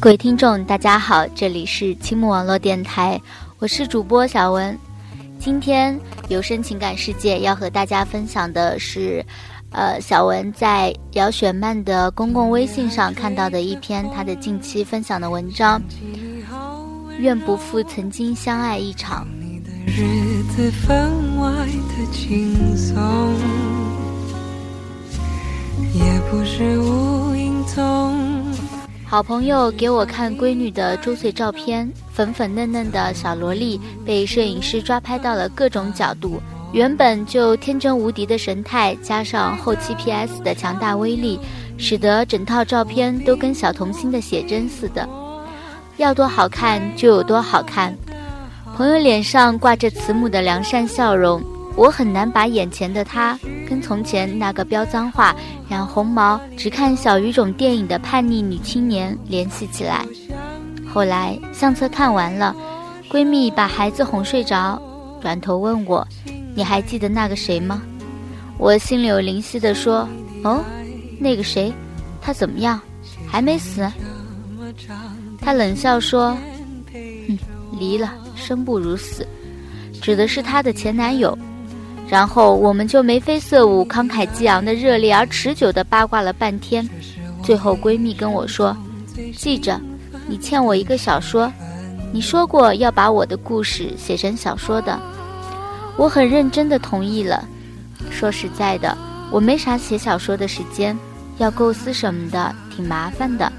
各位听众，大家好，这里是青木网络电台，我是主播小文。今天有声情感世界要和大家分享的是，呃，小文在姚雪曼的公共微信上看到的一篇她的近期分享的文章。愿不负曾经相爱一场。也不是无影踪。好朋友给我看闺女的周岁照片，粉粉嫩嫩的小萝莉被摄影师抓拍到了各种角度，原本就天真无敌的神态，加上后期 PS 的强大威力，使得整套照片都跟小童星的写真似的，要多好看就有多好看。朋友脸上挂着慈母的良善笑容。我很难把眼前的他跟从前那个飙脏话、染红毛、只看小语种电影的叛逆女青年联系起来。后来相册看完了，闺蜜把孩子哄睡着，转头问我：“你还记得那个谁吗？”我心里有灵犀的说：“哦，那个谁，他怎么样？还没死？”她冷笑说：“嗯，离了，生不如死，指的是她的前男友。”然后我们就眉飞色舞、慷慨激昂的热烈而持久的八卦了半天，最后闺蜜跟我说：“记着，你欠我一个小说，你说过要把我的故事写成小说的。”我很认真的同意了。说实在的，我没啥写小说的时间，要构思什么的挺麻烦的。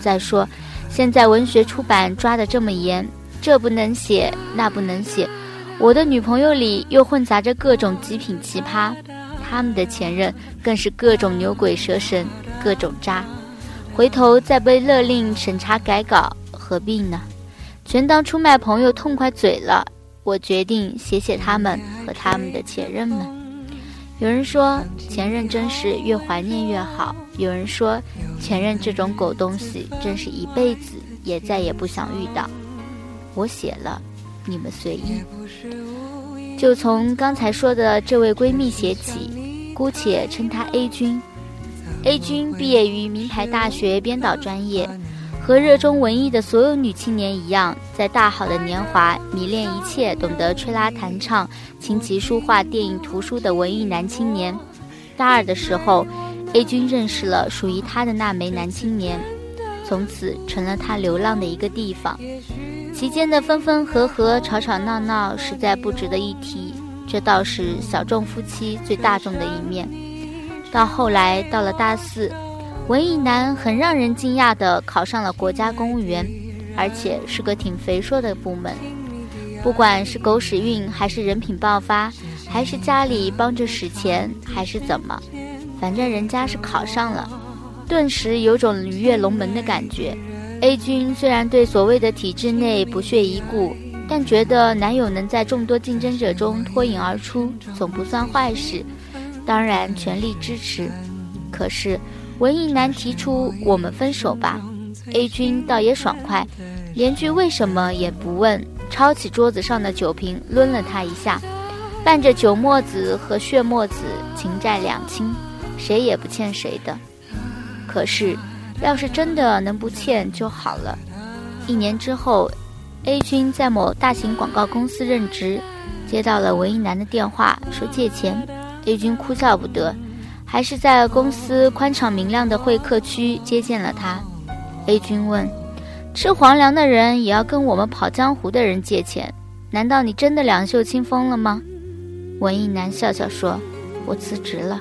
再说，现在文学出版抓得这么严，这不能写，那不能写。我的女朋友里又混杂着各种极品奇葩，他们的前任更是各种牛鬼蛇神，各种渣。回头再被勒令审查改稿，何必呢？全当出卖朋友痛快嘴了。我决定写写他们和他们的前任们。有人说前任真是越怀念越好，有人说前任这种狗东西真是一辈子也再也不想遇到。我写了。你们随意，就从刚才说的这位闺蜜写起，姑且称她 A 君。A 君毕业于名牌大学编导专业，和热衷文艺的所有女青年一样，在大好的年华迷恋一切懂得吹拉弹唱、琴棋书画、电影图书的文艺男青年。大二的时候，A 君认识了属于他的那枚男青年，从此成了他流浪的一个地方。其间的分分合合、吵吵闹闹，实在不值得一提。这倒是小众夫妻最大众的一面。到后来，到了大四，文艺男很让人惊讶地考上了国家公务员，而且是个挺肥硕的部门。不管是狗屎运，还是人品爆发，还是家里帮着使钱，还是怎么，反正人家是考上了，顿时有种鱼跃龙门的感觉。A 君虽然对所谓的体制内不屑一顾，但觉得男友能在众多竞争者中脱颖而出，总不算坏事，当然全力支持。可是文艺男提出我们分手吧，A 君倒也爽快，连句为什么也不问，抄起桌子上的酒瓶抡了他一下，伴着酒沫子和血沫子，情债两清，谁也不欠谁的。可是。要是真的能不欠就好了。一年之后，A 君在某大型广告公司任职，接到了文艺男的电话，说借钱。A 君哭笑不得，还是在公司宽敞明亮的会客区接见了他。A 君问：“吃皇粮的人也要跟我们跑江湖的人借钱？难道你真的两袖清风了吗？”文艺男笑笑说：“我辞职了。”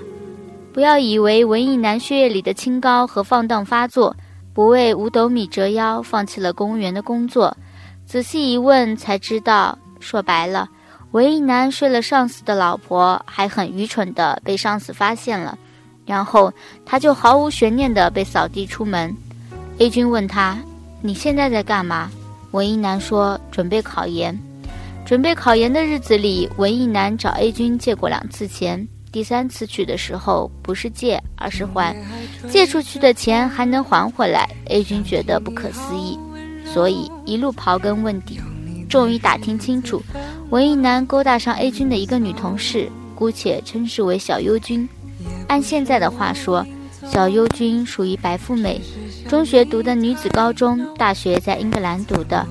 不要以为文艺男血液里的清高和放荡发作，不为五斗米折腰，放弃了公务员的工作。仔细一问才知道，说白了，文艺男睡了上司的老婆，还很愚蠢的被上司发现了，然后他就毫无悬念的被扫地出门。A 君问他：“你现在在干嘛？”文艺男说：“准备考研。”准备考研的日子里，文艺男找 A 君借过两次钱。第三次去的时候，不是借，而是还，借出去的钱还能还回来。A 君觉得不可思议，所以一路刨根问底，终于打听清楚，文艺男勾搭上 A 君的一个女同事，姑且称之为小优君。按现在的话说，小优君属于白富美，中学读的女子高中，大学在英格兰读的，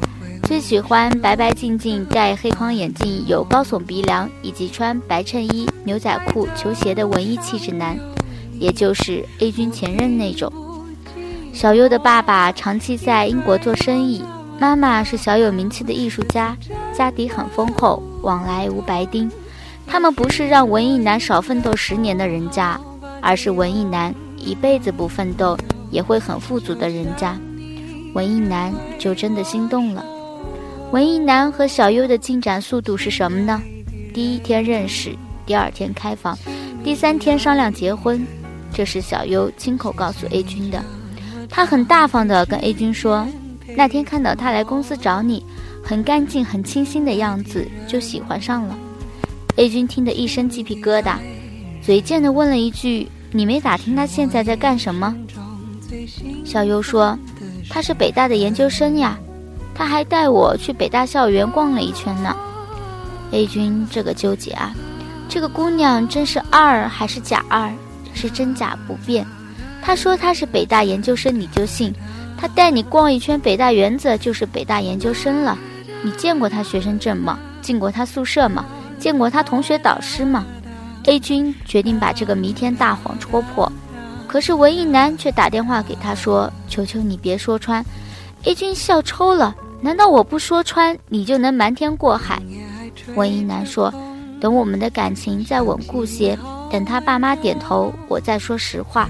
最喜欢白白净净、戴黑框眼镜、有高耸鼻梁以及穿白衬衣、牛仔裤、球鞋的文艺气质男，也就是 A 君前任那种。小优的爸爸长期在英国做生意，妈妈是小有名气的艺术家，家底很丰厚，往来无白丁。他们不是让文艺男少奋斗十年的人家，而是文艺男一辈子不奋斗也会很富足的人家。文艺男就真的心动了。文艺男和小优的进展速度是什么呢？第一天认识，第二天开房，第三天商量结婚。这是小优亲口告诉 A 君的。他很大方地跟 A 君说，那天看到他来公司找你，很干净、很清新的样子，就喜欢上了。A 君听得一身鸡皮疙瘩，嘴贱地问了一句：“你没打听他现在在干什么？”小优说：“他是北大的研究生呀，他还带我去北大校园逛了一圈呢。”A 君这个纠结啊，这个姑娘真是二还是假二？是真假不辨。他说他是北大研究生，你就信？他带你逛一圈北大园子，就是北大研究生了。你见过他学生证吗？进过他宿舍吗？见过他同学导师吗？A 君决定把这个弥天大谎戳破，可是文艺男却打电话给他说：“求求你别说穿。”A 君笑抽了，难道我不说穿，你就能瞒天过海？文艺男说：“等我们的感情再稳固些，等他爸妈点头，我再说实话。”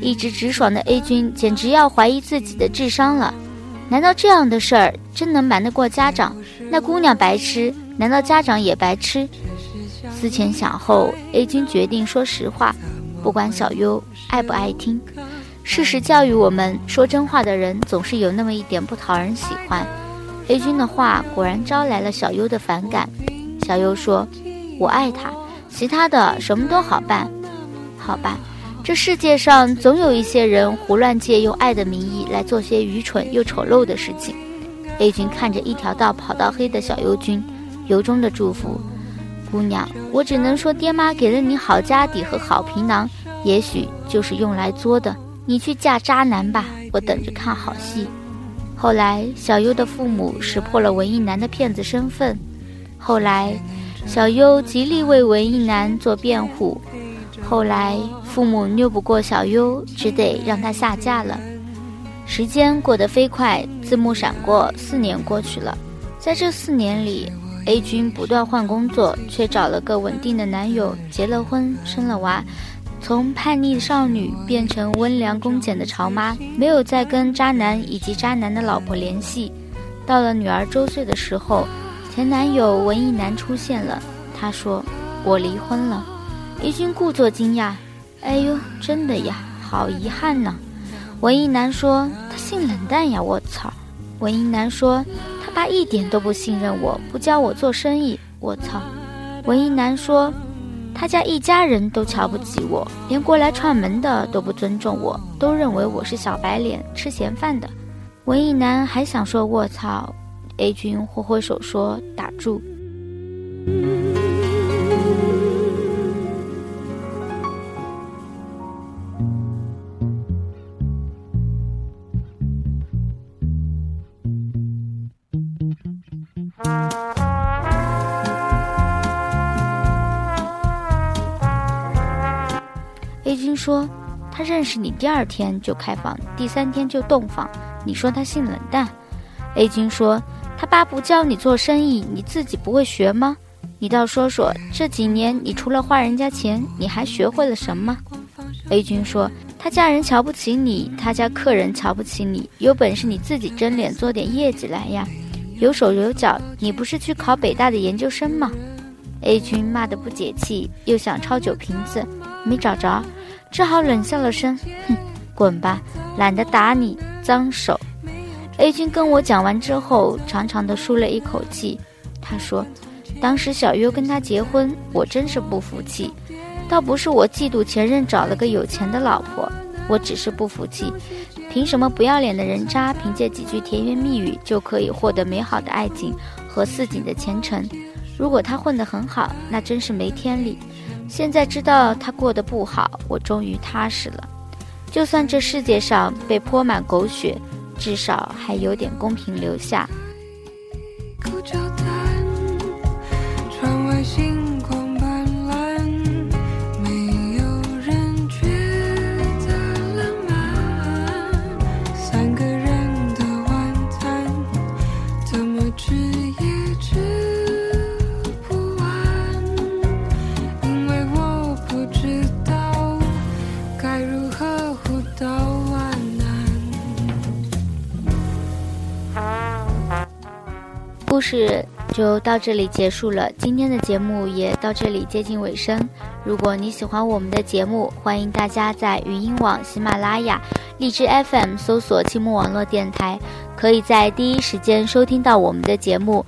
一直直爽的 A 君简直要怀疑自己的智商了，难道这样的事儿真能瞒得过家长？那姑娘白痴。难道家长也白痴？思前想后，A 君决定说实话，不管小优爱不爱听。事实教育我们，说真话的人总是有那么一点不讨人喜欢。A 君的话果然招来了小优的反感。小优说：“我爱他，其他的什么都好办。”好吧，这世界上总有一些人胡乱借用爱的名义来做些愚蠢又丑陋的事情。A 君看着一条道跑到黑的小优君。由衷的祝福，姑娘，我只能说，爹妈给了你好家底和好皮囊，也许就是用来作的。你去嫁渣男吧，我等着看好戏。后来，小优的父母识破了文艺男的骗子身份。后来，小优极力为文艺男做辩护。后来，父母拗不过小优，只得让他下嫁了。时间过得飞快，字幕闪过，四年过去了。在这四年里，A 君不断换工作，却找了个稳定的男友，结了婚，生了娃，从叛逆少女变成温良恭俭的潮妈，没有再跟渣男以及渣男的老婆联系。到了女儿周岁的时候，前男友文艺男出现了，他说：“我离婚了。一君故作惊讶：“哎呦，真的呀，好遗憾呢。”文艺男说：“他性冷淡呀，我操！”文艺男说。他爸一点都不信任我，不教我做生意。我操！文艺男说，他家一家人都瞧不起我，连过来串门的都不尊重我，都认为我是小白脸，吃闲饭的。文艺男还想说卧槽，A 君挥挥手说打住。是你第二天就开房，第三天就洞房。你说他性冷淡。A 君说，他爸不教你做生意，你自己不会学吗？你倒说说，这几年你除了花人家钱，你还学会了什么？A 君说，他家人瞧不起你，他家客人瞧不起你，有本事你自己争脸做点业绩来呀，有手有脚。你不是去考北大的研究生吗？A 君骂得不解气，又想抄酒瓶子。没找着，只好冷笑了声：“哼，滚吧，懒得打你，脏手。”A 君跟我讲完之后，长长的舒了一口气。他说：“当时小优跟他结婚，我真是不服气。倒不是我嫉妒前任找了个有钱的老婆，我只是不服气，凭什么不要脸的人渣，凭借几句甜言蜜语就可以获得美好的爱情和似锦的前程？如果他混得很好，那真是没天理。”现在知道他过得不好，我终于踏实了。就算这世界上被泼满狗血，至少还有点公平留下。事就到这里结束了，今天的节目也到这里接近尾声。如果你喜欢我们的节目，欢迎大家在语音网、喜马拉雅、荔枝 FM 搜索“青木网络电台”，可以在第一时间收听到我们的节目。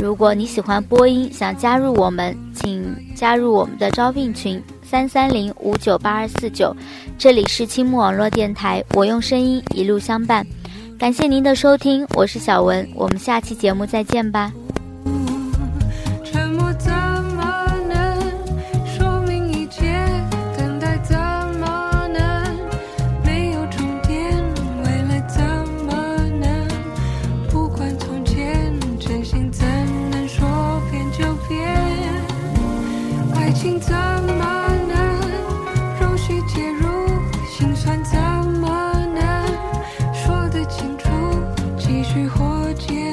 如果你喜欢播音，想加入我们，请加入我们的招聘群三三零五九八二四九。这里是青木网络电台，我用声音一路相伴。感谢您的收听，我是小文，我们下期节目再见吧。would you?